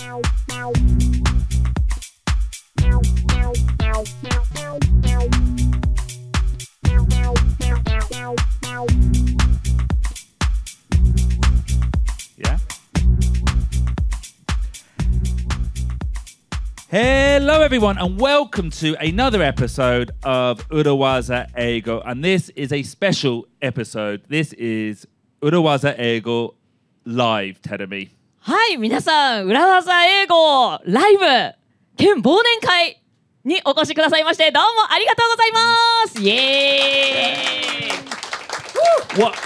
Yeah. Hello, everyone, and welcome to another episode of Urawaza Ego. And this is a special episode. This is Urawaza Ego Live, Teremi. はい、皆さん、裏技英語ライブ兼忘年会にお越しくださいまして、どうもありがとうございますイエーイ What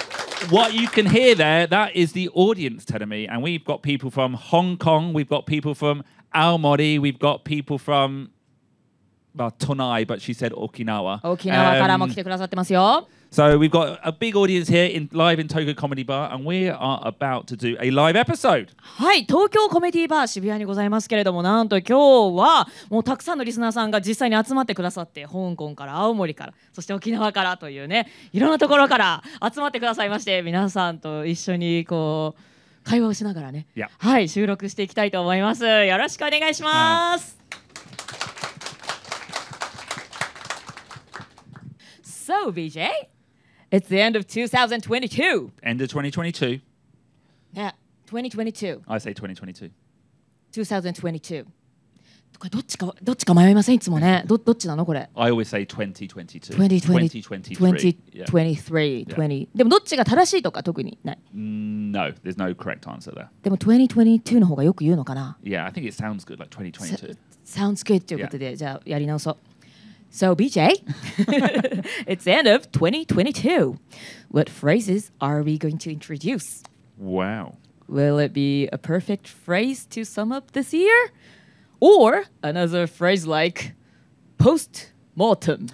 what you can hear there, that is the audience, telling me. And we've got people from Hong Kong, we've got people from Aomori, we've got people from well, Tonai, but she said Okinawa. 沖縄からも Um, 来てくださってますよ。So we've got a big audience here in live in Tokyo Comedy Bar, and we are about to do a live episode. はい、東京コメディバー渋谷にございますけれども、なんと今日はもうたくさんのリスナーさんが実際に集まってくださって、香港から青森から、そして沖縄からというね、いろんなところから 集まってくださいまして、皆さんと一緒にこう会話をしながらね.はい、収録していきたいと思います。よろしくお願いします。So, BJ, it's the end of 2022. End of 2022. ね、2022. I say 2022. 2022これどっちかどっちか迷いませんいつもねどどっちなのこれ I always say 2022. 2020 2023. Yeah. 2023 20でもどっちが正しいとか特にない Mm, No, there's no correct answer there. でも2022の方がよく言うのかな Yeah, I think it sounds good, like 2022. Sounds good ということで、じゃあやり直そう So BJ It's the end of 2022 What phrases are we going to introduce? Wow. Will it be a perfect phrase to sum up this year? Or another phrase like post-mortem?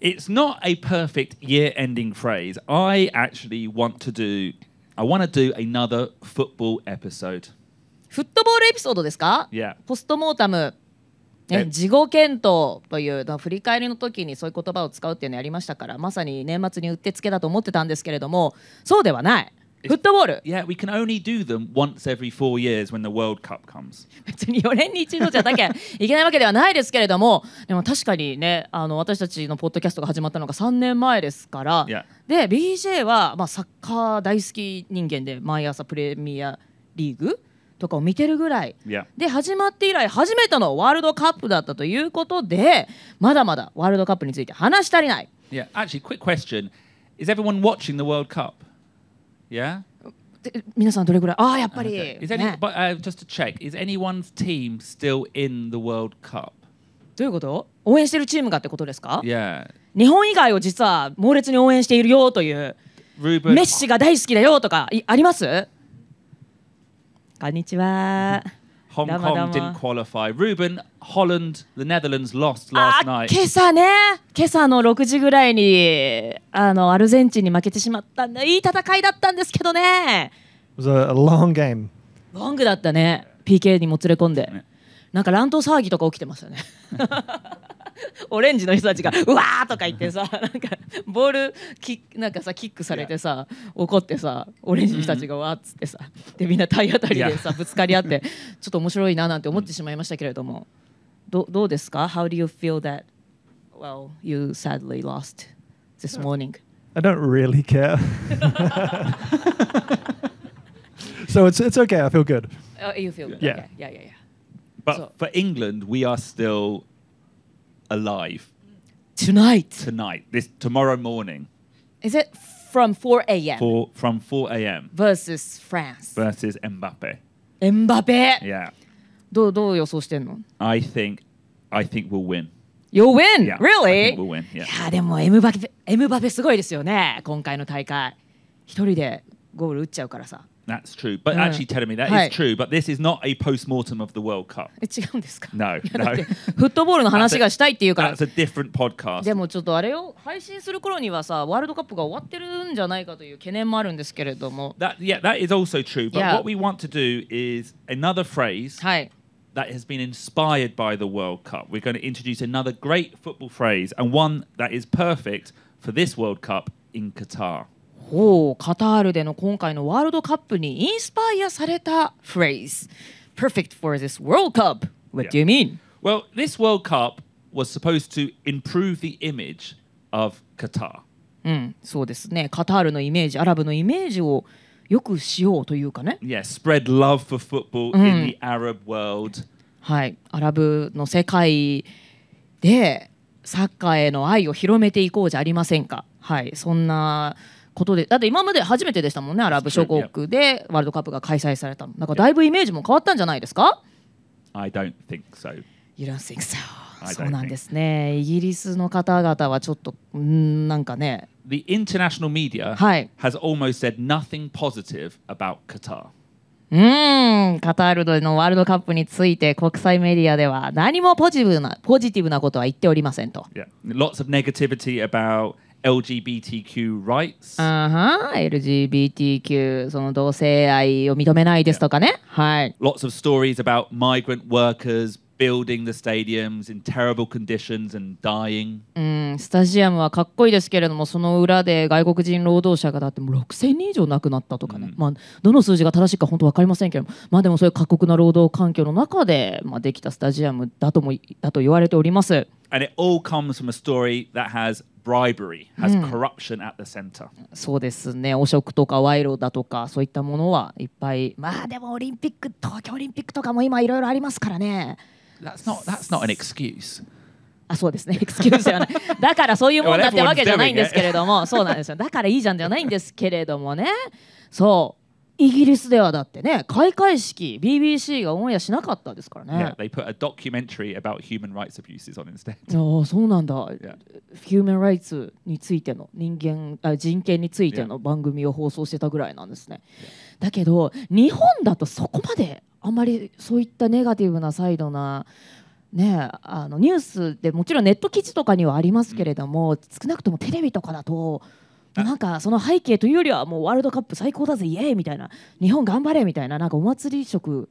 It's not a perfect year-ending phrase. I actually want to do. I want to do another football episode. フットボールエピソードですか Yeah. ポストモータム、え ね、事後検討というの振り返りの時にそういう言葉を使うっていうのやりましたからまさに年末にうってつけだと思ってたんですけれどもそうではないフットボール Yeah, we can only do them once every four years when the World Cup comes. 別に4年に一度じゃなきゃいけないわけではないですけれどもでも確かにねあの私たちのポッドキャストが始まったのが3年前ですから、Yeah. で BJ は、まあ、サッカー大好き人間で毎朝プレミアリーグとかを見てるぐらい.で始まって以来初めてのワールドカップだったということでまだまだワールドカップについて話し足りない Yeah. Actually, quick question: Is everyone watching the World Cup? Yeah? で皆さんどれぐらい？ああやっぱり、Okay. Is any? ね But uh, just to check, is anyone's team still in the World Cup? どういうこと？応援してるチームがってことですか？Yeah. 日本以外を実は猛烈に応援しているよという.メッシが大好きだよとかいあります？こんにちは。Hong どうも Kong どうも。didn't qualify. Ruben, Holland, the Netherlands lost あ last night. 今朝ね。今朝の6時ぐらいにあのアルゼンチンに負けてしまったんでいい戦いだったんですけどね。It was a, a long game. ロングだったね。PK にも連れ込んで、ね。なんか乱闘騒ぎとか起きてましたね オレンジの人たちが「うわー!」とか言ってさなんかボールキなんかさキックされてさ怒ってさオレンジの人たちがわーっつってさでみんな体当たりでさぶつかり合ってちょっと面白いななんて思ってしまいましたけれどもどどうですか How do you feel that well you sadly lost this morning? I don't really care. so it's it's okay. I feel good. Uh, you feel good? Yeah. Okay. Yeah, yeah, yeah. But So- for England, we are still alive Tonight. tonight. This tomorrow morning, Is it from 4 a.m. for from 4 a.m. versus France? versus Mbappe. エンバペ Yeah, どうどう予想してんの I think, I think we'll win. ?You'll win! Yeah, really? we'll win. い Yeah. やでもエムバペエムバペすごいですよね今回の大会一人でゴール打っちゃうからさ That's true. But Yeah. actually, telling me that is Hi. true. But this is not a post-mortem of the World Cup. え違うんですか No, いやだって no. フットボールの話がしたいっていうから That's a different podcast. でもちょっとあれよ配信する頃にはさワールドカップが終わってるんじゃないかという懸念もあるんですけれども That yeah, that is also true. But Yeah. what we want to do is another phrase はい that has been inspired by the World Cup. We're going to introduce another great football phrase and one that is perfect for this World Cup in Qatar. おおカタールでの今回のワールドカップにインスパイアされたフレーズ perfect for this World Cup. What do you mean? Well, this World Cup was supposed to improve the image of Qatar. うん、そうですね。カタールのイメージ、アラブのイメージをよくしようというかね。Yeah, spread love for football in the Arab world. はい、アラブの世界でサッカーへの愛を広めていこうじゃありませんか。はい、そんなことで、だって今まで初めてでしたもんね、アラブ諸国でワールドカップが開催されたの。なんかだいぶイメージも変わったんじゃないですか？I don't think so. You don't think so. I そうなんですね。イギリスの方々はちょっと、なんかね、The international media はい。has almost said nothing positive about Qatar. うーん、カタールでのワールドカップについて国際メディアでは何もポジティブなポジティブなことは言っておりませんと。Yeah, lots of negativity about LGBTQ rights. あは LGBTQ その同性愛を認めないですとかね。はい。Lots of stories about migrant workers building the stadiums in terrible conditions and dying. うん、スタジアムはかっこいいですけれどもその裏で外国人労働者がだってもう6000人以上亡くなったとかね、まあ、どの数字が正しいか本当分かりませんけども、まあ、でもそういう過酷な労働環境の中で、まあ、できたスタジアムだともだと言われております。And it all comes from a story that has bribery, has corruption at the center. そうですね。汚職とか賄賂だとかそういったものはいっぱい。まあでもオリンピック東京オリンピックとかも今いろいろありますからね。That's not that's not an excuse. あそうですね。エクスキューズではない。だからそういうもんだってわけじゃないんですけれども。そうなんですよ。だからいいじゃんじゃないんですけれどもね。そうイギリスではだってね開会式 BBC がオンエアしなかったですからね Yeah, they put a documentary about human rights abuses on instead. ああそうなんだ、Yeah. ヒューマン・ライツについての人間あ人権についての番組を放送してたぐらいなんですね。だけど日本だとそこまであんまりそういったネガティブなサイドな、ね、あのニュースでもちろんネット記事とかにはありますけれども、少なくともテレビとかだと。なんかその背景というよりはもうワールドカップ最高だぜイエーイみたいな日本頑張れみたいななんかお祭り色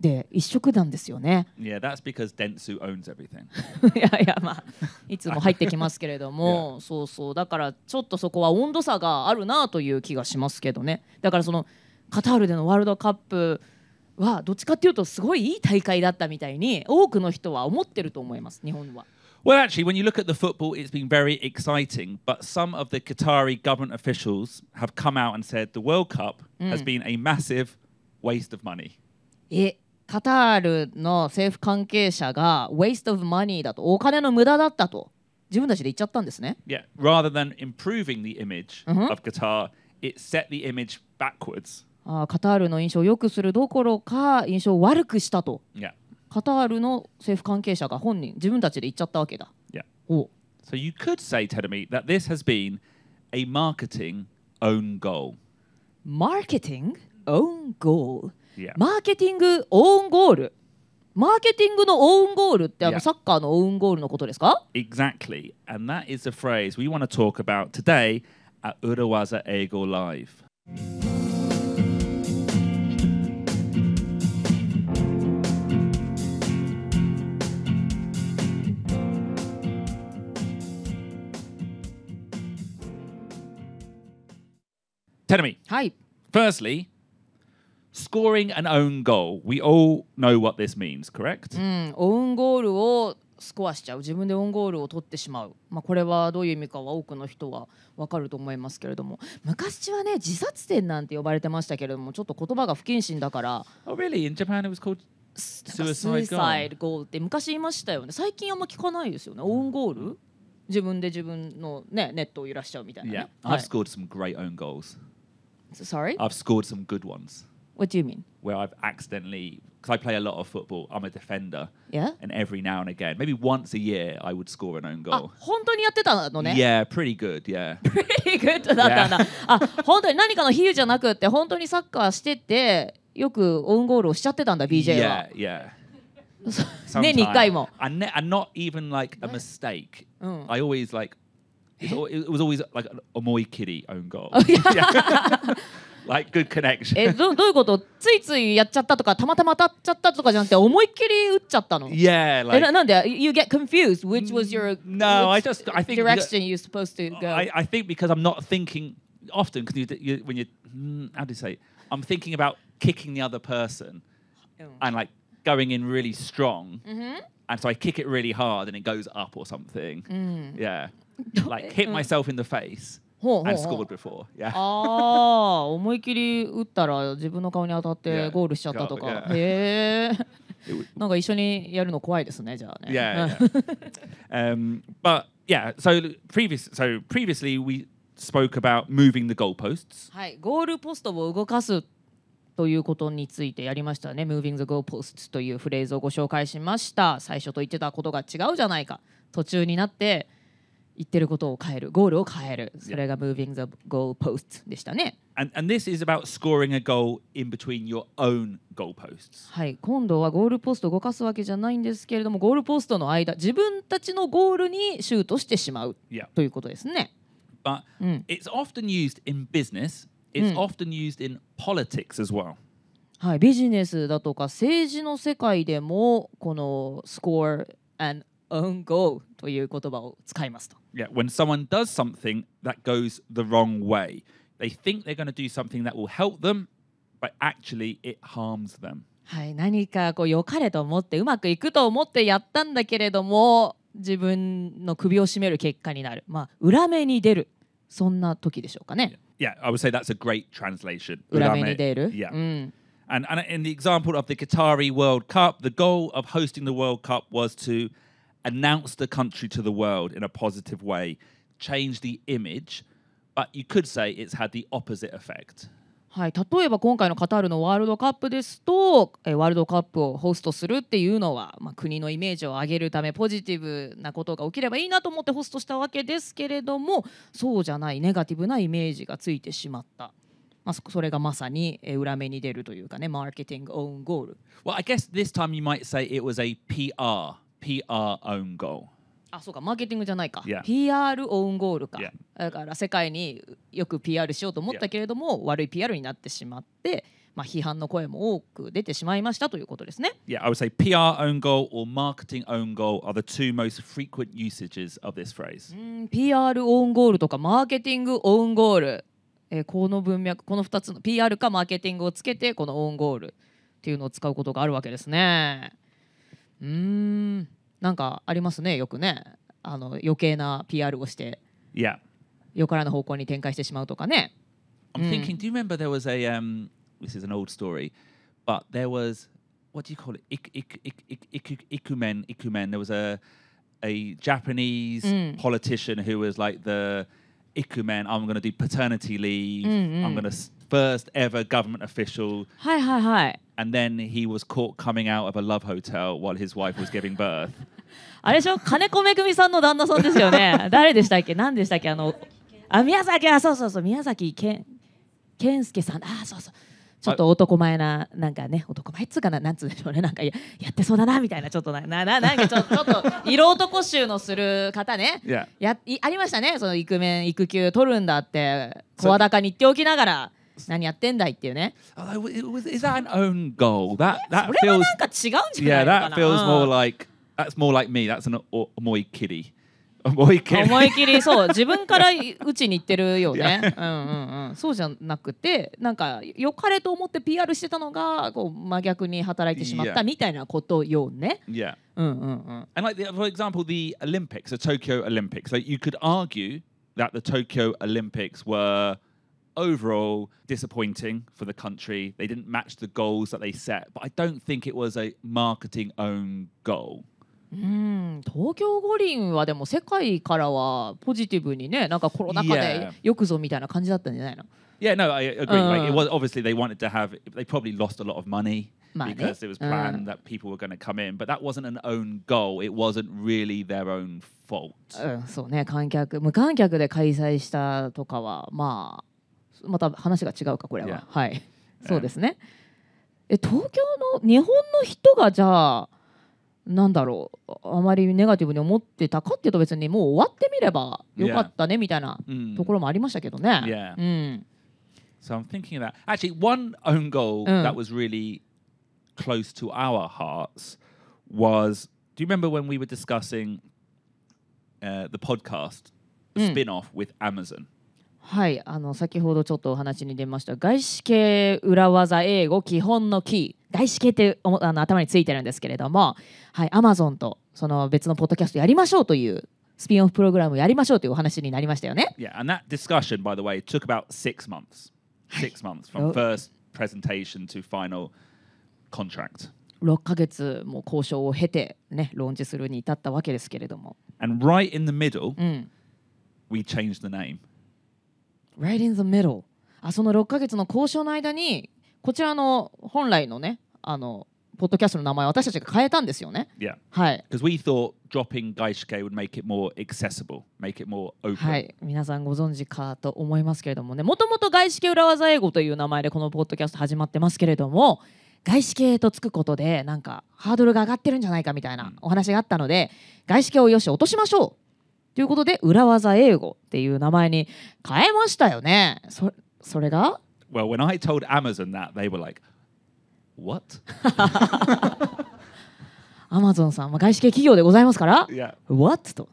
で一色なんですよね。Yeah, that's because Dentsu owns everything. いやいやまあいつも入ってきますけれども そうそうだからちょっとそこは温度差があるなという気がしますけどねだからそのカタールでのワールドカップはどっちかっていうとすごいいい大会だったみたいに多くの人は思ってると思います日本は。Well, actually, when you look at the football, it's been very exciting. But some of the Qatari government officials have come out and said the World Cup mm. has been a massive waste of money. Eh, えカタールの政府関係者が waste of money だとお金の無駄だったと自分たちで言っちゃったんですね。Yeah, rather than improving the image mm-hmm. of Qatar, it set the image backwards. Ah, あカタールの印象を良くするどころか印象を悪くしたと。Yeah. カタールの政府関係者が本人自分たちで言っちゃったわけだ。yeah. お So you could say, Tedemi, that this has been a marketing own goal. マーケティングオウンゴール Yeah. マーケティングオウンゴールマーケティングのオウンゴールってあの.サッカーのオウンゴールのことですか Exactly. And that is the phrase we want to talk about today at Urawaza Ego Live. はい。firstly, scoring an own goal. We all know what this means, correct? うん、オウンゴールをスコアしちゃう。自分でオウンゴールを取ってしまう、まあ、これはどういう意味かは多くの人は分かると思いますけれども。昔はね自殺点なんて呼ばれてましたけれどもちょっと言葉が不謹慎だから。Oh, really? In Japan, it was called なんか Suicide ス goal イサイドゴールって昔言いましたよね。最近あんま聞かないですよね。オウンゴール自分で自分の、ね、ネットを揺らしちゃうみたいな Yeah, ね、は I've い scored some great own goals. Sorry? I've scored some good ones What do you mean? where I've accidentally, because I play a lot of football, I'm a defender, Yeah? and every now and again, maybe once a year, I would score an own あ goal. 本当にやってたのね。Yeah, pretty good. Yeah. Pretty good だったんだ。あ本当に何かの比喩じゃなくって本当にサッカーしててよくオウンゴールをしちゃってたんだ BJ は yeah,。yeah. 年に1回も。And, ne- and not even like a mistake. うん。I always like, it's al- it was always like an Omoi Kitty own goal. Oh, Yeah. like good connection. えどどういうことついついやっちゃったとかたまたま当たっちゃったとかじゃなくて思いっきり打っちゃったの yeah, え like ななんで You get confused which was your No, I which just- I think direction you supposed to go I, I think because I'm not thinking often because you, you, when you mm, how do you say it? I'm thinking about kicking the other person and like going in really strong. うん And so I kick it really hard and it goes up or something. うん、 Yeah. Like hit うん myself in the face ほうほう and ほう scored before. Yeah. ああ思い切り打ったら自分の顔に当たって Yeah. ゴールしちゃったとか、 Yeah. へえ It w- なんか一緒にやるの怖いですねじゃあね Yeah. yeah. um, but yeah, so previous so previously we spoke about moving the goalposts. はいゴールポストを動かす ということについてやりましたね。Moving the goalposts というフレーズをご紹介しました。最初と言ってたことが違うじゃないか。途中になって言ってることを変える。ゴールを変える。それが Moving the goalposts でしたね。And and this is about scoring a goal in between your own goalposts. はい、今度はゴールポストを動かすわけじゃないんですけれどもゴールポストの間自分たちのゴールにシュートしてしまう。Yeah. ということですね。But うん、it's often used in business. It's Mm. often used in politics as well. はい、ビジネスだとか政治の世界でもこの score and own goal という言葉を使いますと。Yeah, when someone does something that goes the wrong way, they think they're going to do something that will help them, but actually it harms them. はい、何かこう良かれと思ってうまくいくと思ってやったんだけれども自分の首を絞める結果になる、まあ、裏目に出るそんな時でしょうかね。 Yeah, I would say that's a great translation. 裏目に出る。 Yeah. うん、 And, and in the example of the Qatari World Cup, the goal of hosting the World Cup was to announce the country to the world in a positive way, change the image, but you could say it's had the opposite effect. はい、例えば今回のカタールのワールドカップですと、えワールドカップをホストするっていうのは、まあ、国のイメージを上げるためポジティブなことが起きればいいなと思ってホストしたわけですけれどもそうじゃないネガティブなイメージがついてしまった、まあ、それがまさに、裏目に出るというかねマーケティングオウンゴール。Well, I guess this time you might say it was a PR, PR own goal. あそうかマーケティングじゃないか、Yeah. PR オウンゴールか、Yeah. だから世界によく PR しようと思ったけれども、悪い PR になってしまって、まあ、批判の声も多く出てしまいましたということですね。Yeah, I would say PR own goal or marketing own goal are the two most frequent usages of this phrase. うん PR オウンゴールとかマーケティングオウンゴール、えーこの文脈この2つの PR かマーケティングをつけてこのオウンゴールっていうのを使うことがあるわけですね。うーんなんかありますねよくねあの余計な PR をして Yeah. よからぬ方向に展開してしまうとかね。 I'm Mm. thinking, do you remember there was a um this is an old story, but there was what do you call it? Ik, ik, ik, ik, ik, ikumen, ikumen. There was a a Japanese Mm. politician who was like the ikumen. I'm going to do paternity leave. Mm, I'm mm. going to first ever government official. はいはいはい。 And then he was caught coming out of a love hotel while his wife was giving birth. あれでしょ？金子めぐみさんの旦那さんですよね。誰でしたっけ？何でしたっけ？あのあ宮崎あそうそうそう。宮崎健健介さん。あそうそう。ちょっと男前ななんかね男前っつうかな？なんつうんでしょうね。なんかややってそうだなみたいな。ちょっとななな なんかちょちょっと色男衆のする方ね。Yeah. や。いありましたね。そのイクメン育休取るんだって。声高に言っておきながら何やってんだいっていうね。Oh, is that an own goal? That that それは feels なんか違うんじゃな yeah. いのか That な。Feels うん more like that's more like me. That's an o- omoi kiddie. Omoi kiddie. 思い切りそう自分から打ちに行ってるよね。うんうんうん。そうじゃなくてなんか良かれと思って PR してたのがこう真逆に働いてしまっ Yeah. たみたいなことよね。 Yeah. うんうんうん。 And like the, for example, the Olympics, the Tokyo Olympics. Like you could argue that the Tokyo Olympics were overall disappointing for the country. They didn't match the goals that they set, but I don't think it was a marketing own goal. うん東京五輪はでも世界からはポジティブにねなんかコロナ禍 Yeah. でよくぞみたいな感じだったんじゃないの Yeah, no, I agree. like it Uh. was obviously they wanted to have. They probably lost a lot of money Money. because it was Uh. planned that people were going to come in, but that wasn't an own goal. It wasn't really their own fault. うん、そうね観客無観客で開催したとかはまあまた話が違うかこれは、Yeah. はいそうですねえ東京の日本の人がじゃあなんだろうあまりネガティブに思ってたかっていうと別にもう終わってみればよかったねみたいな Mm. ところもありましたけどね、Yeah. うん、So I'm thinking that. Actually, one own goal Uh. that was really close to our hearts was. Do you remember when we were discussing uh, the podcast Mm. spin-off with Amazon? はいあの先ほどちょっとお話に出ました外資系裏技英語基本のキー外資系ってあの頭についてるんですけれども、はい、アマゾンとその別のポッドキャストやりましょうというスピンオフプログラムをやりましょうというお話になりましたよね。Yeah, and that discussion, by the way, took about six months. Six months from Oh. first presentation to final contract. 6ヶ月も交渉を経てねローンチするに至ったわけですけれども、And right in the middle, うん、we changed the name. Right in the middle あその6ヶ月の交渉の間にこちらの本来のねあのポッドキャストの名前を私たちが変えたんですよね。Yeah. はい、Because we thought dropping Gaishike would make it more accessible, make it more open. はい、皆さんご存知かと思いますけれどもねもともと外資系裏技英語という名前でこのポッドキャスト始まってますけれども外資系とつくことでなんかハードルが上がってるんじゃないかみたいなお話があったので外資系をよし落としましょうということで裏技英語っていう名前に変えましたよねそそれが？Well, when I told Amazon that, they were like, what? アマゾンさん、まあ、外資系企業でございますから、Yeah. What? と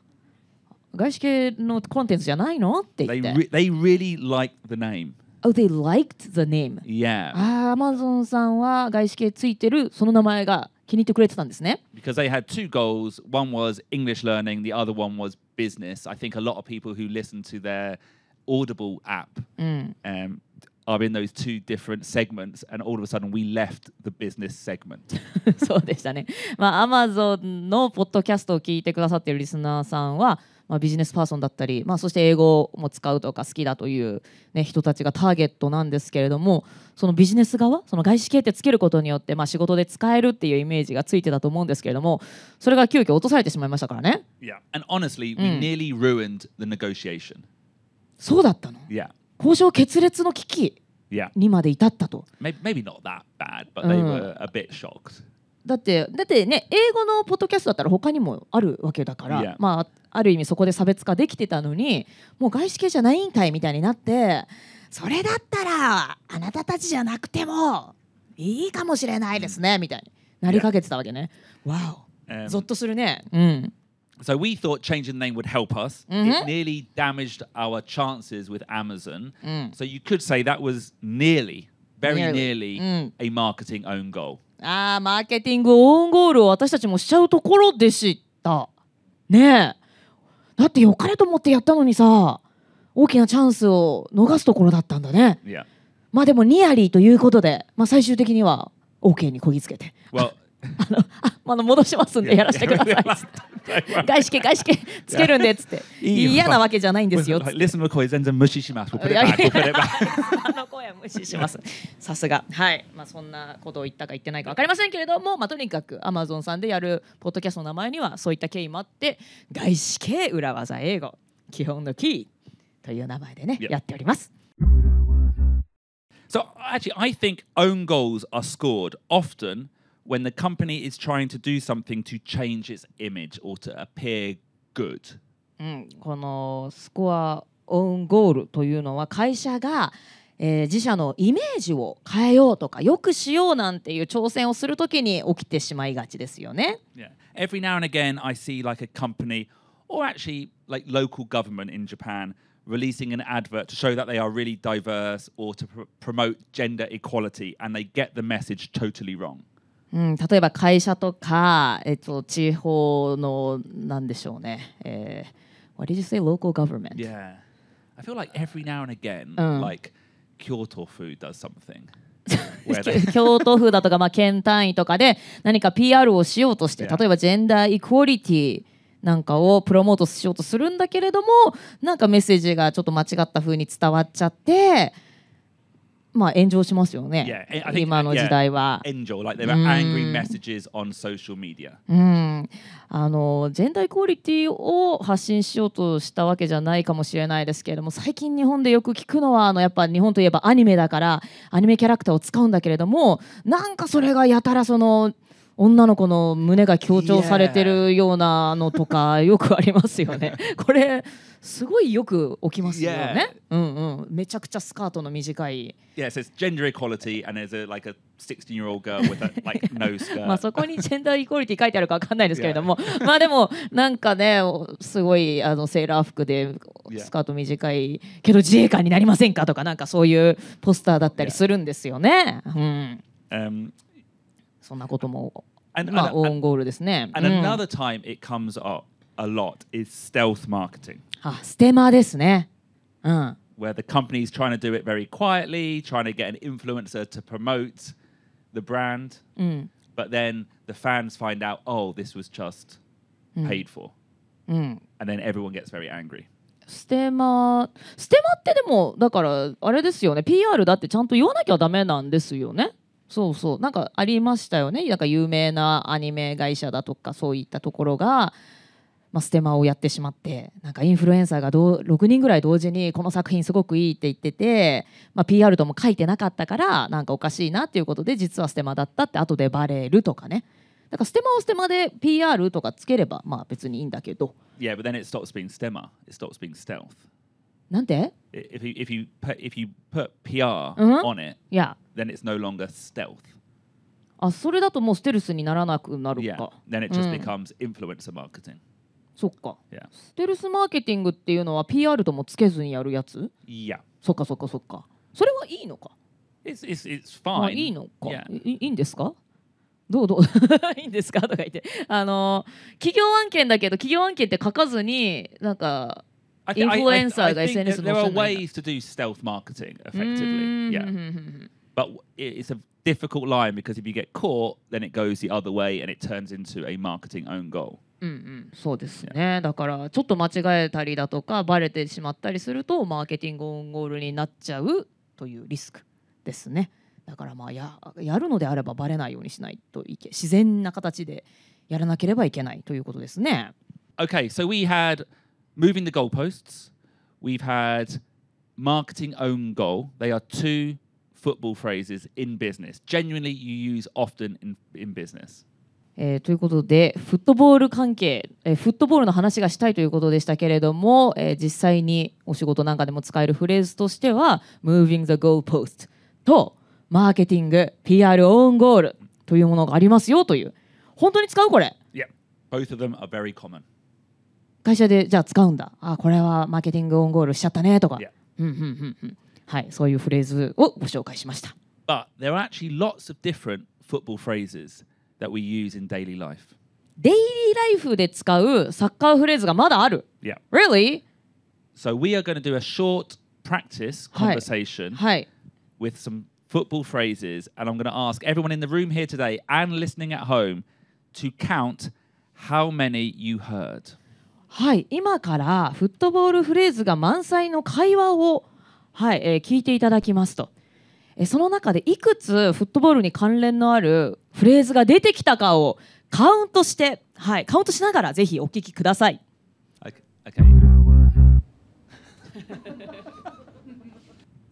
外資系のコンテンツじゃないのって言 They, って。re- they really liked the name. oh, they liked the name. Yeah. ああ、アマゾンさんは外資系ついてるその名前が気に入ってくれてたんですね。because they had two goals. One was English learning, the other one was business. I think a lot of people who listen to their Audible app うん。um, are in those two different segments, and all of a sudden we left the business segment. そうでしたね。まあ、アマゾンのポッドキャストを聞いてくださっているリスナーさんは、まあ、ビジネスパーソンだったり、まあ、そして英語も使うとか好きだという、ね、人たちがターゲットなんですけれどもそのビジネス側その外資系ってつけることによって、まあ、仕事で使えるっていうイメージがついてたと思うんですけれどもそれが急遽落とされてしまいましたからね yeah. And honestly, we Mm. nearly ruined the negotiation. そうだったの？Yeah. 交渉決裂の危機.にまで至ったと Maybe, not that bad, but they Mm. were a bit shocked. だってだってね英語のポッドキャストだったら他にもあるわけだから.まあある意味そこで差別化できてたのにもう外資系じゃないんかいみたいになってそれだったらあなたたちじゃなくてもいいかもしれないですねみたいになりかけてたわけね。わお Um, ゾッとするね。うん。So we thought changing the name would help us. Mhm. It nearly damaged our chances with Amazon. うん、So you could say that was nearly, very Nearly. nearly, Mm. a marketing own goal. ああマーケティングオウンゴールを私たちもしちゃうところでした。ねえ。だって良かれと思ってやったのにさ大きなチャンスを逃すところだったんだね。Yeah. まあでもニアリーということで、まあ、最終的には OK にこぎつけて Well, あのああの戻しますんでやらせてください外資系外資系つけるんでっつって。嫌なわけじゃないんですよっつっ like, て listen, McCoy, Zenzen Mushishimasu. We'll put it いや back. We'll put it back. あの声は無視します。さすが。はい。まあそんなことを言ったか言ってないか分かりませんけれどもまあとにかく Amazon さんでやるポッドキャストの名前にはそういった経緯もあって外資系裏技英語基本のキーという名前でね.やっております。So actually, I think own goals are scored often when the company is trying to do something to change its image or to appear good. うん、このスコアオウンゴールというのは会社が、えー自社のイメージを変えようとか良くしようなんていう挑戦をするときに起きてしまいがちですよね。 Yeah. Every now and again, I see like a company or actually like local government in Japan releasing an advert to show that they are really diverse or to pr- promote gender equality and they get the message totally wrong. うん、例えば会社とか、えっと、地方のなんでしょうね。えー What did you say? Local government? Yeah. I feel like every now and again, Uh. like Kyoto Food does something. 京都府だとか、まあ、県単位とかで何か PR をしようとして.例えばジェンダーイクオリティなんかをプロモートしようとするんだけれどもなんかメッセージがちょっと間違った風に伝わっちゃってまあ炎上しますよね Yeah, 今の時代は。angel, like there are angry Mm. messages on social media. うん、あのジェンダーイクオリティを発信しようとしたわけじゃないかもしれないですけれども最近日本でよく聞くのはあのやっぱ日本といえばアニメだからアニメキャラクターを使うんだけれどもなんかそれがやたらその女の子の胸が強調されてるようなのとかよくありますよね。これすごいよく起きますよね。うんうん、めちゃくちゃスカートの短い Yeah, it says gender equality, and there's a like a 16-year-old girl with a like no skirt. まあそこにジェンダーイコリティ書いてあるかわかんないですけれども、まあでもなんかねすごいあのセーラー服で Yeah. スカート短いけど自衛官になりませんかとかなんかそういうポスターだったりするんですよね。うん、Um, そんなことも And, まあ and, オ and, ウンゴールですね。 and うん another time it comes up a lot is stealth marketing, あステマですね。うん。 where the company's trying to do it very quietly, trying to get an influencer to promote the brand, うん。 but then the fans find out, oh, this was just paid for. うん。 And then everyone gets very angry. ステマステマってでもだからあれですよね PR だってちゃんと言わなきゃダメなんですよね そうそう。なんかありましたよね。なんか有名なアニメ会社だとかそういったところが、まあ、ステマをやってしまってなんかインフルエンサーがどう6人ぐらい同時にこの作品すごくいいって言ってて、まあ、PR とも書いてなかったからなんかおかしいなっていうことで実はステマだったって後でバレるとかね。だからステマをステマで PR とかつければまあ別にいいんだけど。Yeah, but then it stops being stemmer. It stops being stealth. なんて？If you if you put if you put PR Mhm. on it, いや then it's no longer stealth. あそれだともうステルスにならなくなる Yeah. か。Then it just Mm. becomes influencer marketing. そっか。Yeah. ステルスマーケティングっていうのは PR ともつけずにやるやつ Yeah. そっかそっかそっか。それはいいのか。It's it's it's まあ fine. いいのか。Yeah. いいいんですかどうどういいんですかとか言ってあの企業案件だけど企業案件って書かずになんか I thi- I- I- Influencer I が think SNS there are 載せないんだ。ways to do stealth marketing effectively. ん Yeah. ふんふんふん But w- it- it's a difficult line because if you get caught, then it goes the other way and it turns into a marketing own goal. うんうん、そうですねだからちょっと間違えたりだとかバレてしまったりするとマーケティングオンゴールになっちゃうというリスクですねだからまあややるのであればバレないようにしないといけ自然な形でやらなければいけないということですね Okay, so we had moving the goalposts. We've had marketing own goal. They are two football phrases in business. Genuinely, you use often in, in business. えーということでフットボール関係、えーフットボールの話がしたいということでしたけれども、えー実際にお仕事なんかでも使えるフレーズとしては「Moving the goalpost」と「マーケティング PR オンゴール」というものがありますよという本当に使うこれ Yeah, both of them are very common. 会社でじゃあ使うんだあこれはマーケティングオンゴールしちゃったねとか.うんうんうんうんはいそういうフレーズをご紹介しました But there are actually lots of different football phrases that we use in daily life. デイリーライフで使うサッカーフレーズがまだある Yeah. Really? So we are going to do a short practice conversation はい with some football phrases, and I'm going to ask everyone in the room here today and listening at home to count how many you heard. はい、今からフットボールフレーズが満載の会話を、はいえ、聞いていただきますと、え、その中でいくつフットボールに関連のあるフレーズが出てきたかをカウントして、はい、カウントしながらぜひお聞きください。Okay.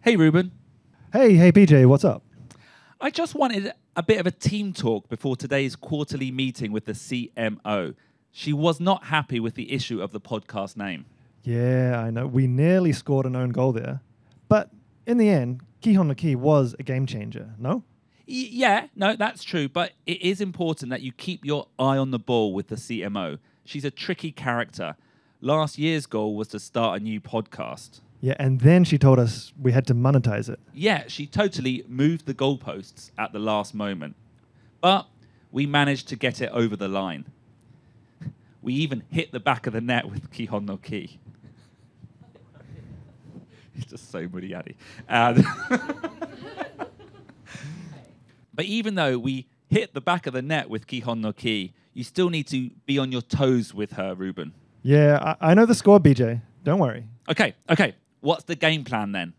hey, Ruben. Hey, hey, BJ, what's up? I just wanted a bit of a team talk before today's quarterly meeting with the CMO. She was not happy with the issue of the podcast name. Yeah, I know. We nearly scored an own goal there. But in the end, Kihon no Ki was a game changer, no? Y- yeah, no, that's true. But it is important that you keep your eye on the ball with the CMO. She's a tricky character. Last year's goal was to start a new podcast. Yeah, and then she told us we had to monetize it. Yeah, she totally moved the goalposts at the last moment. But we managed to get it over the line. We even hit the back of the net with Kihon no Ki. He's just so mudiadi. And um, but even though we hit the back of the net with Kihon no Ki, you still need to be on your toes with her, Ruben. Yeah, I, I know the score, BJ. Don't worry. Okay, okay. What's the game plan then?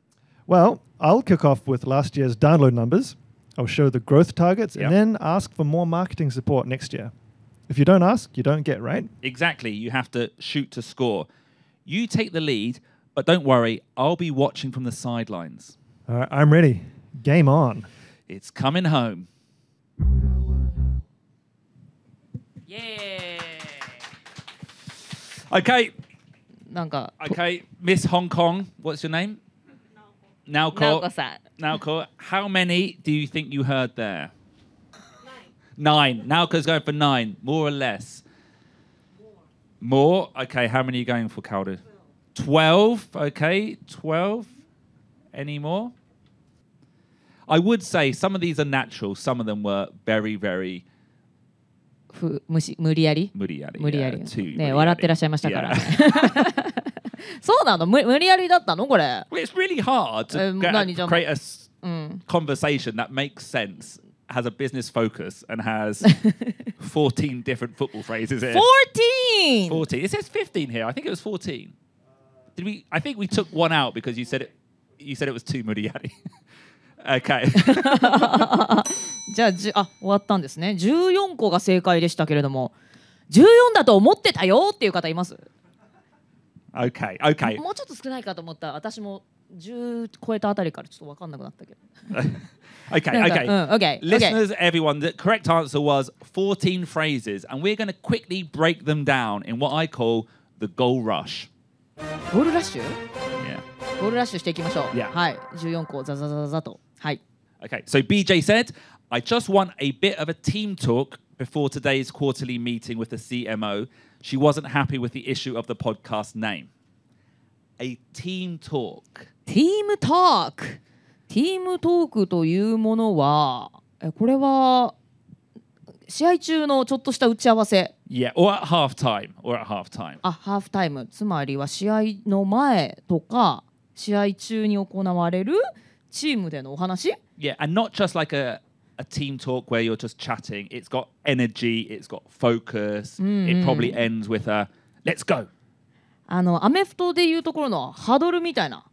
Well, I'll kick off with last year's download numbers. I'll show the growth targets Yep. and then ask for more marketing support next year. If you don't ask, you don't get, right? Exactly. You have to shoot to score. You take the lead, but don't worry, I'll be watching from the sidelines. All right, I'm ready. Game on. It's coming home. イエ Okay, なんか、 okay. Miss Hong Kong, what's your name? なおこ Naoko. さん。 Naoko, how many do you think you heard there? Nine. Nalco's going for nine, more or less. More. Okay, how many are you going for, Calder? Twelve. Okay, twelve. Any more? I would say some of these are natural. Some of them were very, very ふむし無理やり無理やり無理やり、yeah, ね笑ってらっしゃいましたから、そうなの無無理やりだったのこれ It's really hard to create a conversation that makes sense has a business focus, and has 14 different football phrases here. 14 14. It says 15 here. I think it was 14. Did we? I think we took one out because you said it. You said it was too mudiyari. okay. じゃあじあ終わったんですね14個が正解でしたけれども14だと思ってたよっていう方います okay. Okay. もうちょっと少ないかと思った私も10超えたあたりからちょっと分かんなくなったけど Okay. なんか Okay. うん OK, OK Listeners, everyone, the correct answer was 14 phrases, and we're going to quickly break them down in what I call the goal rush. ゴールラッシュ Yeah. ゴールラッシュしていきましょう Yeah. はい14個ザザザザザとはい Okay. So BJ said, I just want a bit of a team talk before today's quarterly meeting with the CMO. She wasn't happy with the issue of the podcast name. A team talk. ティームトークティームトークというものはえこれは試合中のちょっとした打ち合わせ Yeah, or at half time. Or at half time. あハーフタイムつまりは試合の前とか試合中に行われるチームでのお話 Yeah, and not just like a, a team talk where you're just chatting. It's got energy, it's got focus. It probably ends with a let's go. あのアメフトでいうところのハドルみたいな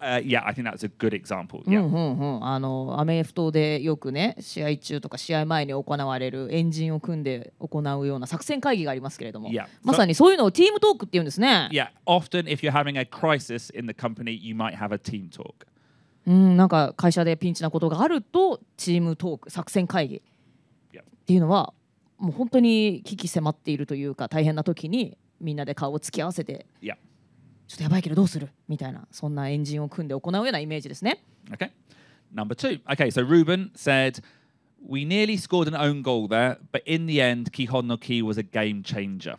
Uh, yeah, I think that's a good example. うん Yeah. うんうん、あのアメフトでよくね試合中とか試合前に行われるエンジンを組んで行うような作戦会議がありますけれども、Yeah. まさにそういうのをティームトークっていうんですね。Yeah, often if you're having a crisis in the company, you might have a team talk. うん、なんか会社でピンチなことがあるとチームトーク作戦会議 Yeah. っていうのはもう本当に危機迫っているというか大変な時にみんなで顔を突き合わせて Yeah. ちょっとやばいけどどうするみたいなそんなエンジンを組んで行うようなイメージですね。Okay. Number two. Okay, so Ruben said, We nearly scored an own goal there, but in the end, Kihon no Ki was a game changer.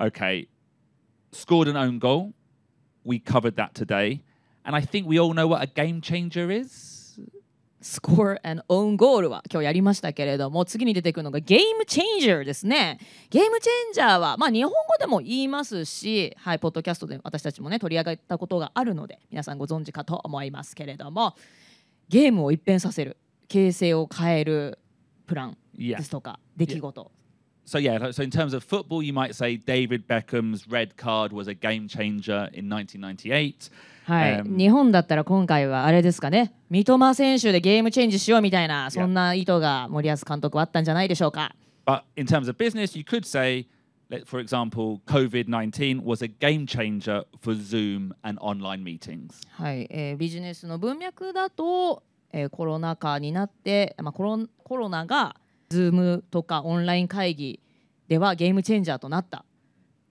Okay. Scored an own goal. We covered that today. And I think we all know what a game changer is. スコア and own goal は今日やりましたけれども次に出てくるのがゲームチェンジャーですねゲームチェンジャーはまあ日本語でも言いますしはいポッドキャストで私たちもね取り上げたことがあるので皆さんご存知かと思いますけれどもゲームを一変させる形勢を変えるプラン.ですとか出来事 So, yeah, so in terms of football, you might say David Beckham's red card was a game changer in 1998. はい、Um, 日本だったら今回はあれですかね。三笘選手でゲームチェンジしようみたいなそんな意図が森保監督はあったんじゃないでしょうか。But in terms of business, you could say, for example, COVID 19 was a game changer for Zoom and online meetings. はい、えービジネスの文脈だと、えーコロナ禍になって、まあ、コロンコロナが Zoom とかオンライン会議ではゲームチェンジャーとなった。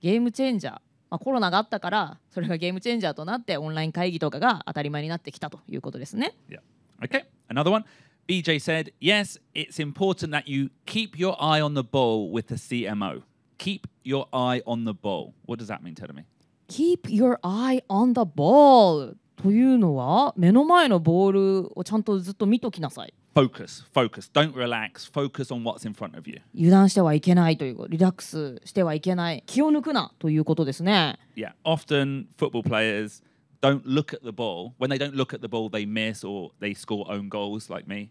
ゲームチェンジャー、まあ、コロナがあったからそれがゲームチェンジャーとなってオンライン会議とかが当たり前になってきたということですね。Yeah. Okay. Another one. BJ said, yes, it's important that you keep your eye on the ball with the CMO. Keep your eye on the ball. What does that mean, tell me? Keep your eye on the ball というのは目の前のボールをちゃんとずっと見ときなさい。Focus, focus. Don't relax. Focus on what's in front of you. 油断してはいけないというリラックスしてはいけない気を抜くなということですね。 Yeah. Often football players don't look at the ball. When they don't look at the ball, they miss or they score own goals like me.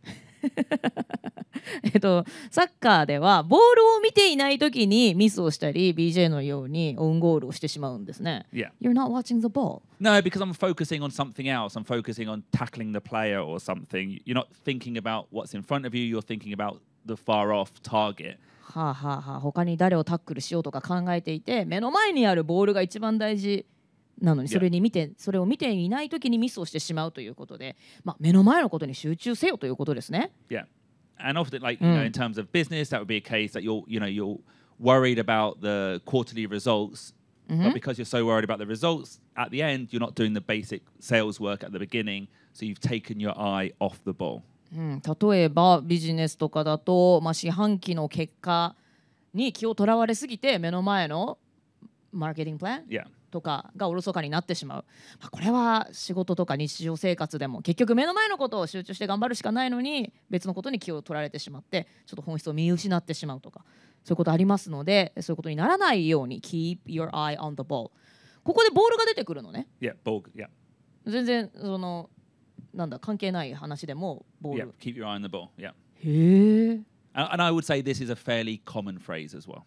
えっと、サッカーではボールを見ていない時にミスをしたり BJ のようにオウンゴールをしてしまうんですね。Yeah. You're not watching the ball. No, because I'm focusing on something else. I'm focusing on tackling the player or something. You're not thinking about what's in front of you. You're thinking about the far off target. はあはあはあ他に誰をタックルしようとか考えていて目の前にあるボールが一番大事なのに.それに見てそれを見ていない時にミスをしてしまうということで、まあ、目の前のことに集中せよということですね。Yeah. And often, like you know, Mm. in terms of business, that would be a case that you're, you know, you're worried about the quarterly results, but because you're so worried about the results at the end, you're not doing the basic sales work at the beginning. So you've taken your eye off the ball. うん、例えばビジネスとかだと、まあ、四半期の結果に気をとらわれすぎて目の前のマーケティングプラン Yeah. とかがおろそかになってしまう、まあ、これは仕事とか日常生活でも結局目の前のことを集中して頑張るしかないのに別のことに気を取られてしまってちょっと本質を見失ってしまうとかそういうことありますのでそういうことにならないように Keep your eye on the ball ここでボールが出てくるのね Yeah, ball. Yeah, 全然そのなんだ関係ない話でもボー yeah. ル Keep your eye on the ball. Yeah, へえ and, and I would say this is a fairly common phrase as well.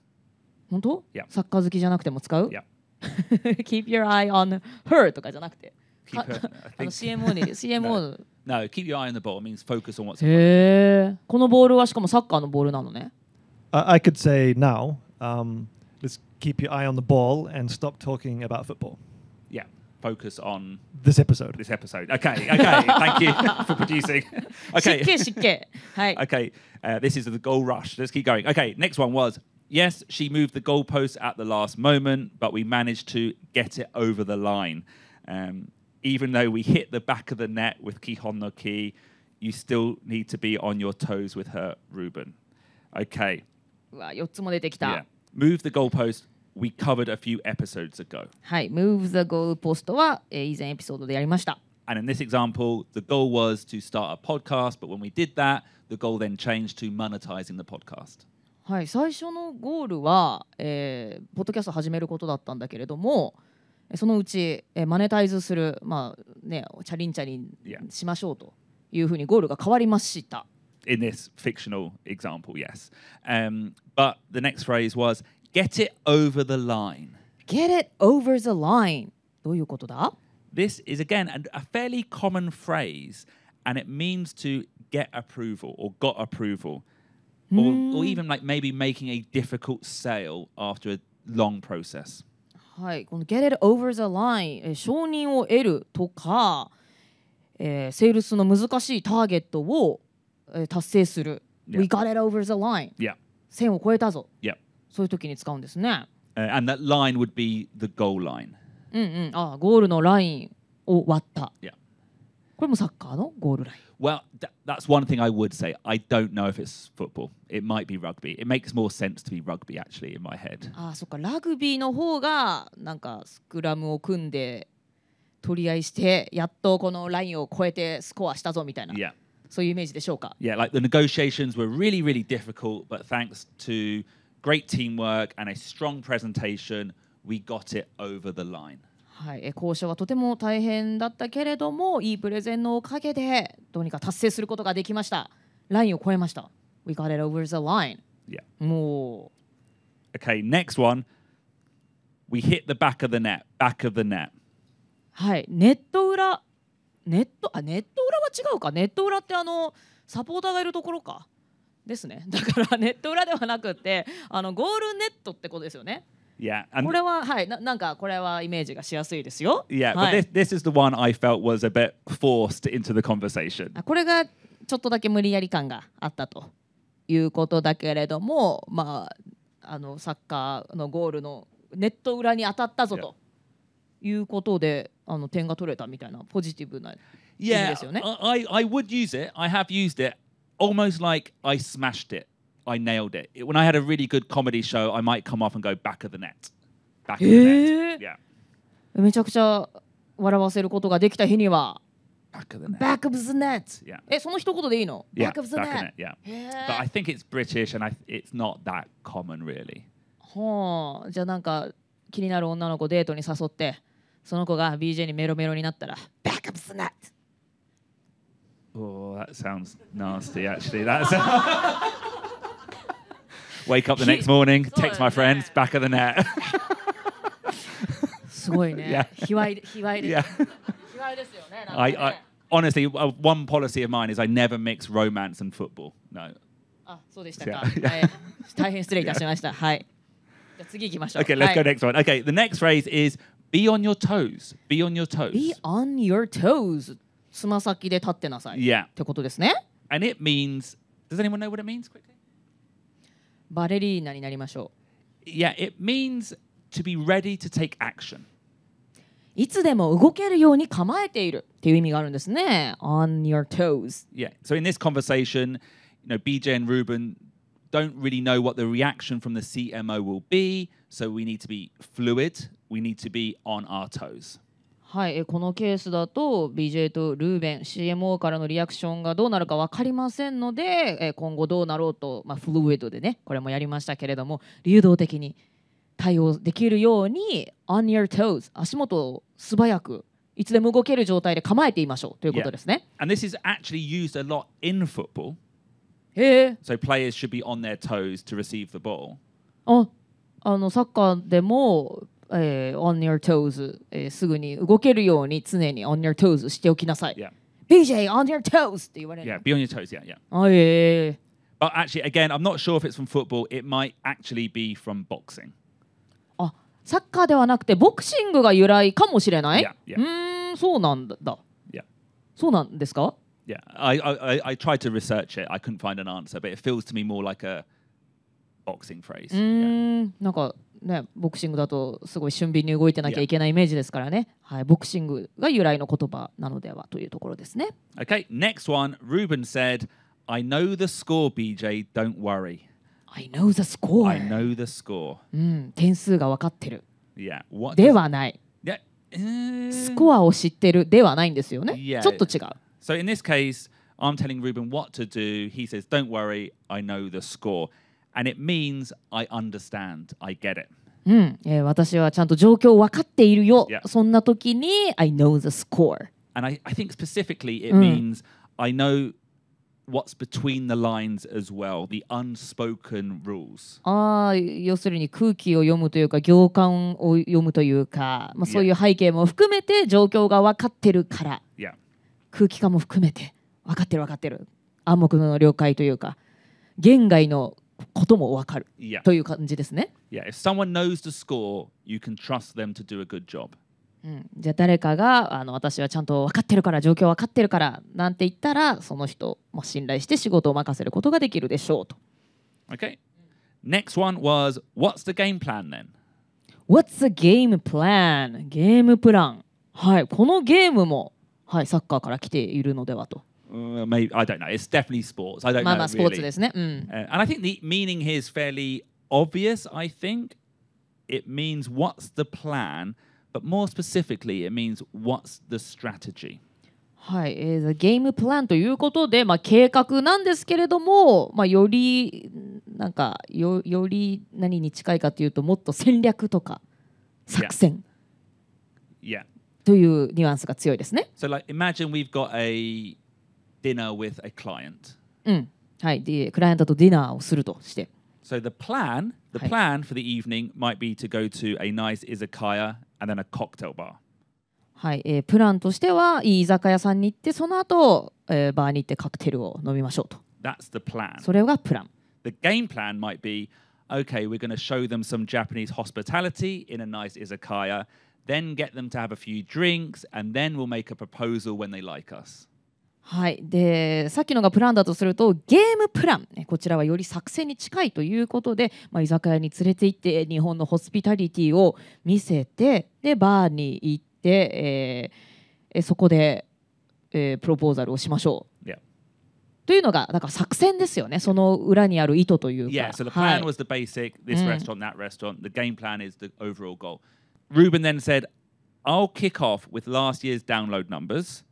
本当？Yeah. サッカー好きじゃなくても使う？Yeah. Keep your eye on her とかじゃなくて Keep her, あ I の think, CMO に CMO no, keep your eye on the ball means focus on what's. へえこのボールはしかもサッカーのボールなのね I, I could say now, um, let's keep your eye on the ball and stop talking about football. Yeah, focus on This episode. this episode. Okay, okay. thank you for producing. 湿 Okay. 気湿気はい Okay, uh, this is the goal rush. Let's keep going. Okay, next one was yes, she moved the goalpost at the last moment, but we managed to get it over the line. Um, even though we hit the back of the net with Kihon no Ki, you still need to be on your toes with her, Ruben. Okay, うわ4つも出てきた、 yeah. Move the goalpost. We covered a few episodes ago. はい Move the goal post は、えー以前エピソードでやりました And in this example, the goal was to start a podcast, but when we did that, the goal then changed to monetizing the podcast. はい最初のゴールは、えーポッドキャスト始めることだったんだけれどもえーそのうち、えーマネタイズするまあねチャリンチャリン.しましょうというふうにゴールが変わりました。in this fictional example, yes. Um, but the next phrase was get it over the line. Get it over the line どういうことだ This is again a fairly common phrase, and it means to get approval or got approval, or, or even like maybe making a difficult sale after a long process. はい、この Get it over the line えー承認を得るとか、えーセールスの難しいターゲットを、えー達成する。Yeah. We got it over the line Yeah, 線を越えたぞ yeah. そういう時に使うんですね。Uh, and that line would be the goal line. うんうん、あゴールのラインを割った。Yeah. これもサッカーのゴールライン。Well, th- that's one thing I would say. I don't know if it's football. It might be rugby. It makes more sense to be rugby, actually, in my head. あそっかラグビーの方がなんかスクラムを組んで取り合いしてやっとこのラインを越えてスコアしたぞみたいな、Yeah. そういうイメージでしょうか。Yeah, like the negotiations were really, really difficult, but thanks to great teamwork and a strong presentation, we got it over the line. はい、え交渉はとても大変だったけれどもいいプレゼンのおかげでどうにか達成することができました。ラインを越えました。We got it over the line. Yeah. も Okay, next one. We hit the back of the net. Back of the net. うはいネット裏ネットあネット裏は違うかネット裏ってあのサポーターがいるところかですねだからネット裏ではなくてあのゴールネットってことですよね Yeah. And これは、はい、な,なんかこれはイメージがしやすいですよ。Yeah, conversation. これがちょっとだけ無理やり感があったということだけれども、まあ、あのサッカーのゴールのネット裏に当たったぞと。いうことであの点が取れたみたいなポジティブな意味ですよね。Yeah, I I would use it. I have used it almost like I smashed it. I nailed it. It- When I had a really good comedy show, I might come off and go back of the net. Back of the net. Eh? Yeah. めちゃくちゃ笑わせることができた日には Back of the net. Back of the net Yeah. えその一言でいいの Yeah, Back of the back of net net. Yeah. へ But I ー think it's British and I, it's not that common, really. はあじゃあなんか気になる女の子デートに誘ってその子が BJ にメロメロになったら Back of the net Oh, that sounds nasty, actually. That's. Wake up the next morning, text my friends, back of the net. すごいね Yeah. 卑猥で卑猥で yeah. 卑猥ですよねなんか I, ね I honestly, uh, one policy of mine is I never mix romance and football. No. あそうでしたか、 Yeah. はい、大変失礼いたしましたはいじゃあ次行きましょう Okay, let's はい go next one. Okay, the next phrase is be on your toes. Be on your toes. Be on your toes つま先で立ってなさい Yeah. ってことですね And it means, does anyone know what it means quickly? バレリーナになりましょ Yeah, it means to be ready to take action. ういつでも動けるように構えているっていう意味があるんですね on your toes Yeah. So in this conversation, you know, BJ and Ruben don't really know what the reaction from the CMO will be, so we need to be fluid. We need to be on our toes. はい、えーこのケースだと BJ とルーベン CMO からのリアクションがどうなるか分かりませんので、えー今後どうなろうと、まあ、フルウィッドでねこれもやりましたけれども流動的に対応できるように on your toes 足元を素早くいつでも動ける状態で構えていましょうということですね。And this is actually used a lot in football. へえ So players should be on their toes to receive the ball. ああのサッカーでも、えー on your toes、えーすぐに動けるように常に on your toes しておきなさい。Yeah. BJ on your toes って言われる。Yeah, be on your toes. Yeah, yeah. あええ But actually, again, I'm not sure if it's from football. It might actually be from boxing. あサッカーではなくてボクシングが由来かもしれない Yeah, yeah. うーんそうなんだ Yeah. そうなんですか Yeah, I, I, I- tried to research it. I couldn't find an answer, but it feels to me more like a boxing phrase. うーんなんかねボクシングだとすごい俊敏に動いてなきゃいけないイメージですからね、はい、ボクシングが由来の言葉なのではというところですね Okay, next one. Ruben said, I know the score, BJ. Don't worry. I know the score I know the score. うん、点数が分かってる Yeah. What ではない、Yeah. uh, スコアを知ってるではないんですよね、Yeah. ちょっと違う So in this case, I'm telling Ruben what to do. He says, Don't worry, I know the score. And it means I understand, I get it. うん、えー私はちゃんと状況を分かっているよ、Yeah. そんな時に I know the score And I, I think specifically it Mm. means I know what's between the lines as well, the unspoken rules. ああ要するに空気を読むというか行間を読むというか、まあ、そういう背景も含めて状況が分かってるから Yeah. 空気感も含めて分かってる分かってる暗黙の了解というか言外のことも分かる.という感じですね。Yeah. If someone knows the score, you can trust them to do a good job. うん、じゃあ誰かがあの私はちゃんと分かってるから状況分かってるからなんて言ったらその人も信頼して仕事を任せることができるでしょうと。Okay. Next one was what's the game plan then? What's the game plan? ゲームプラン。はい、このゲームも、はい、サッカーから来ているのではと。Uh, maybe I don't know. It's definitely sports. I don't まあ know. まあスポーツ really. ですね。うん。Uh, and I think the meaning here is fairly obvious. I think it means what's the plan, but more specifically, it means what's the strategy. はい、えー、ゲームプランということで、まあ、計画なんですけれども、まあ、よりなんかよより何に近いかというともっと戦略とか作戦 Yeah. というニュアンスが強いですね。So, like, imagine we've got a dinner with a client. うんはい、でクライアントとディナーをするとして、 So the plan, the Hi. plan for the evening might be to go to a nice izakaya and then a cocktail bar. はいえープランとしてはいい居酒屋さんに行ってその後、えーバーに行ってカクテルを飲みましょうと That's the plan. それがプラン The game plan might be okay, we're going to show them some Japanese hospitality in a nice izakaya, then get them to have a few drinks, and then we'll make a proposal when they like us. はい、でさっきのがプランだとするとゲームプランねこちらはより作戦に近いということで、まあ、居酒屋に連れて行って日本のホスピタリティを見せてでバーに行って、えーえそこで、えープロポーザルをしましょう Yeah. というのがだから作戦ですよねその裏にある意図というか。Yeah, so the はい plan was the basic, this Mm. restaurant, that restaurant. The game plan is the overall goal. Ruben then said, I'll kick off with last year's download numbers.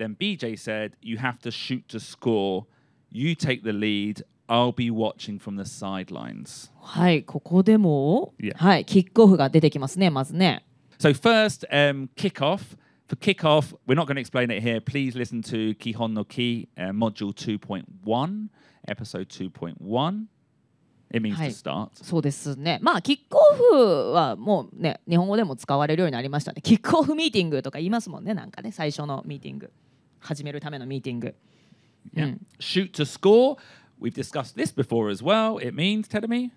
Then BJ said, You have to shoot to score. You take the lead. I'll be watching from the sidelines. はい、ここでも、 Yeah. はい、キックオフが出てきますね、まずね。 So, first, um, kick off. For kick off, we're not going to explain it here. Please listen to Kihon no Ki, uh, module 2.1, episode 2.1. It means Hi. to start. そうですね。まあ、キックオフはもうね、日本語でも使われるようになりましたね。キックオフミーティングとか言いますもんね、なんかね、最初のミーティング。 始めるためのミーティング。Yeah. うん Shoot to score. We've discussed this before as well. It means, Tedemi?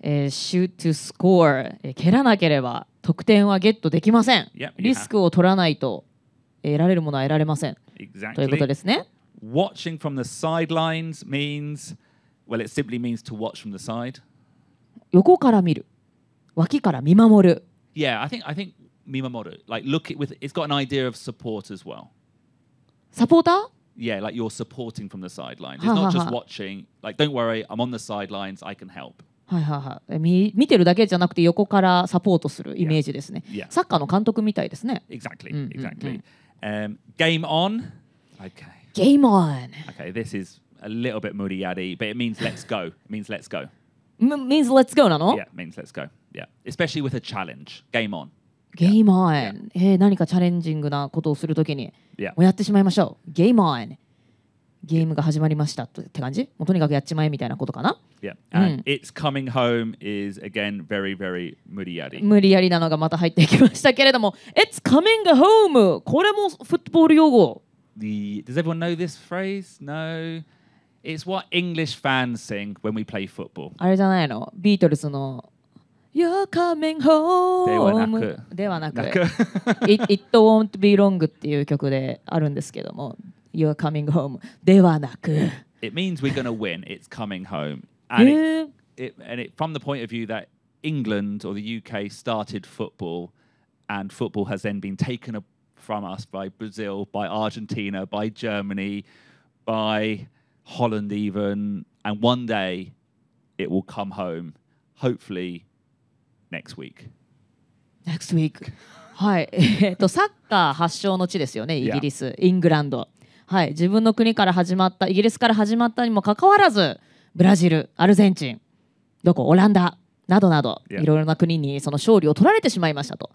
えー、shoot to score、えー蹴らなければ得点はゲットできません。Yep, リスクを取らないとえー得られるものは得られません。ということ Exactly. ですね。Watching from the sidelines means, well, it simply means to watch from the side. 横から見る。脇から見守る。Yeah, I think I think Mimamoto, like look it with it's got an idea of support as well. サポーター yeah, like you're supporting from the sidelines. It's not just watching. Like, don't worry, I'm on the sidelines. I can help. はいはいはいえ見見てるだけじゃなくて横からサポートするイメージですね Yeah. サッカーの監督みたいですね Exactly. Mm, mm, exactly. Um, game on. Okay. ゲームオン Okay. This is a little bit yaddy, but it means let's go. It means let's go. means let's go なの Yeah, means let's go. Yeah. Especially with a challenge. Game on. ゲームン。え、何かチャレンジングなことをするときに、もうやってしまいましょう。ゲイマン。ゲームが始まりましたって感じ？もうとにかくやっちまえみたいなことかな？Yeah. And うん、it's coming home is again very, very 無理やり。無理やりなのがまた入ってきましたけれども、It's coming home! これもフットボール用語。The, does everyone know this phrase? No. It's what English fans sing when we play football. あれじゃないの？ビートルズの。You're coming ではな home くではなく Like, It, It won't be long っていう曲であるんですけども You're coming home ではなく it means we're going to win. It's coming home. And it, えー it, and it from the point of view that England or the UK started football, and football has then been taken up from us by Brazil, by Argentina, by Germany, by Holland, even, and one day it will come home. Hopefully, next week. Next week. はい。えっとサッカー発祥の地ですよねイギリス、イングランド。はい。自分の国から始まったイギリスから始まったにもかかわらずブラジルアルゼンチンどこオランダなどなど.いろいろな国にその勝利を取られてしまいましたと。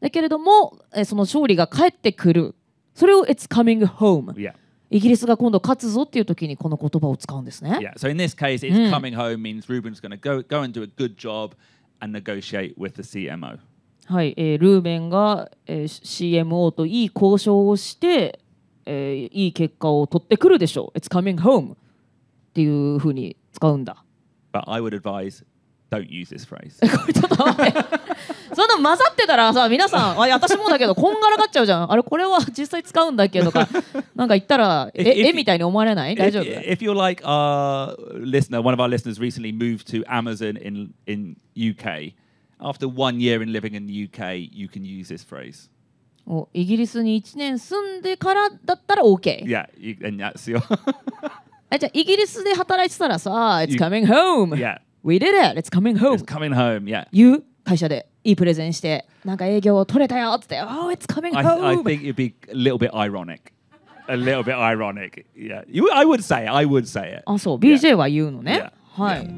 だけれどもえその勝利が返ってくる。それを It's coming home Yeah. イギリスが今度勝つぞっていう時にこの言葉を使うんですね。Yeah. So in this case, it's Mm. coming home means Ruben's going to go go and do a good job and negotiate with the CMO. はい、えールーベンが、えー CMO といい交渉をして、えーいい結果を取ってくるでしょう。It's coming home っていうふうに使うんだ。But I would advise don't use this phrase. これちょっと待って。そんな混ざってたらさ、皆さん、あ私もだけど、こんがらがっちゃうじゃん。あれ、これは実際使うんだっけとか、なんか言ったら、ええみたいに思われない大丈夫 if you're like our listener, one of our listeners recently moved to Amazon in in UK. After one year in living in the UK, you can use this phrase. おイギリスに1年住んでからだったら OK。Yeah, you, and that's your えじゃあ、イギリスで働いてたらさ、It's coming home! yeah. We did it! It's coming home! It's coming home. Yeah. 言う会社でいいプレゼンしてなんか営業を取れたよっつって「Oh, it's coming I, home!」I think it'd be a little bit ironic. A little bit ironic. Yeah. You, I would say it. I would say it. あそう BJ は言うのね、Yeah. はい、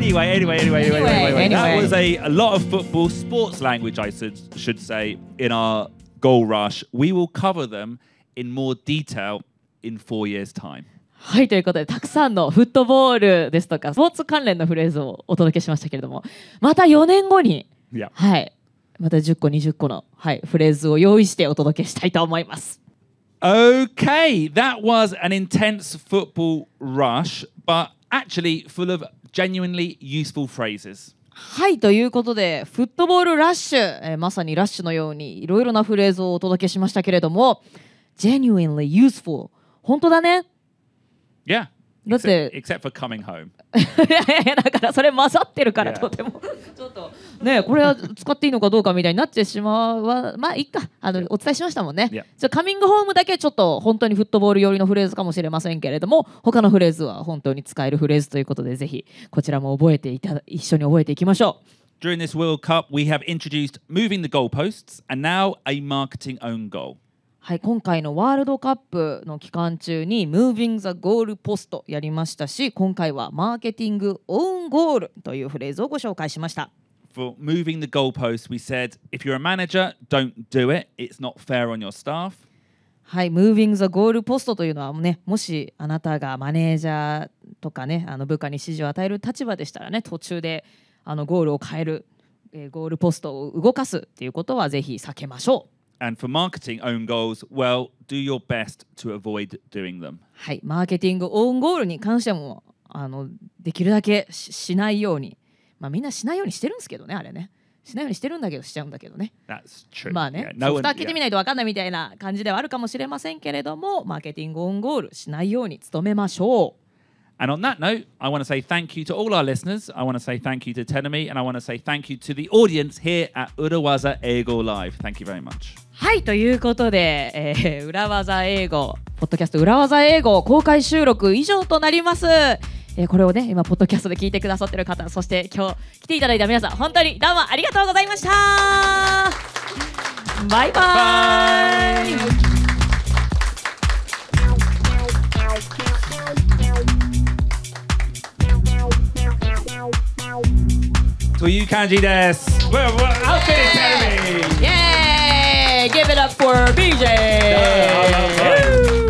Anyway, anyway, anyway, anyway, anyway, Anyway, That was a, a lot of football sports language, I should, should say, in our goal rush. We will cover them in more detail in four years' time. はいということでたくさんのフットボールですとかスポーツ関連のフレーズをお届けしましたけれどもまた4年後に Yeah. はいまた10個20個の、はい、フレーズを用意してお届けしたいと思います Okay, that was an intense football rush, but actually full of genuinely useful phrases. はいということでフットボールラッシュ、えーまさにラッシュのようにいろいろなフレーズをお届けしましたけれども genuinely useful 本当だね Yeah. That's except, it. except for coming home. いやいやだからそれ混ざってるから Yeah. とても ちょっとねこれは使っていいのかどうかみたいになってしまうは まあいいかあのお伝えしましたもんね.じゃカミングホームだけちょっと本当にフットボール寄りのフレーズかもしれませんけれども他のフレーズは本当に使えるフレーズということでぜひこちらも覚えていただ一緒に覚えていきましょう During this World Cup, we have introduced moving the goalposts and now a marketing own goal. はい今回のワールドカップの期間中に Moving the Goal Post やりましたし今回はマーケティングオウンゴールというフレーズをご紹介しました For moving the goalposts, we said if you're a manager, don't do it. It's not fair on your staff. はい、Moving the Goal Post というのはね、もしあなたがマネージャーとかね、あの部下に指示を与える立場でしたらね、途中であのゴールを変える、えーゴールポストを動かすっていうことはぜひ避けましょう。And for marketing own goals, well, do your best to avoid doing them. はい、マーケティングオウンゴールに関してもあのできるだけししないように、まあみんなしないようにしてるんですけどね、あれね。しないようにしてるんだけどしちゃうんだけどね。That's true. まあね Yeah,、no 蓋開けて.みないと分かんないみたいな感じではあるかもしれませんけれども、マーケティングオウンゴールしないように努めましょう。And on that note, I want to say thank you to all our listeners. I want to say thank you to Tenemy, and I want to say thank you to the audience here at Urawaza Ego Live. Thank you very much. はいということで、えー裏技英語ポッドキャスト裏技英語公開収録以上となります、えーこれをね今ポッドキャストで聞いてくださってる方そして今日来ていただいた皆さん本当にどうもありがとうございましたバイバイという感じです。Well, well, outfit is telling me! Yay! Give it up for BJ! Yeah,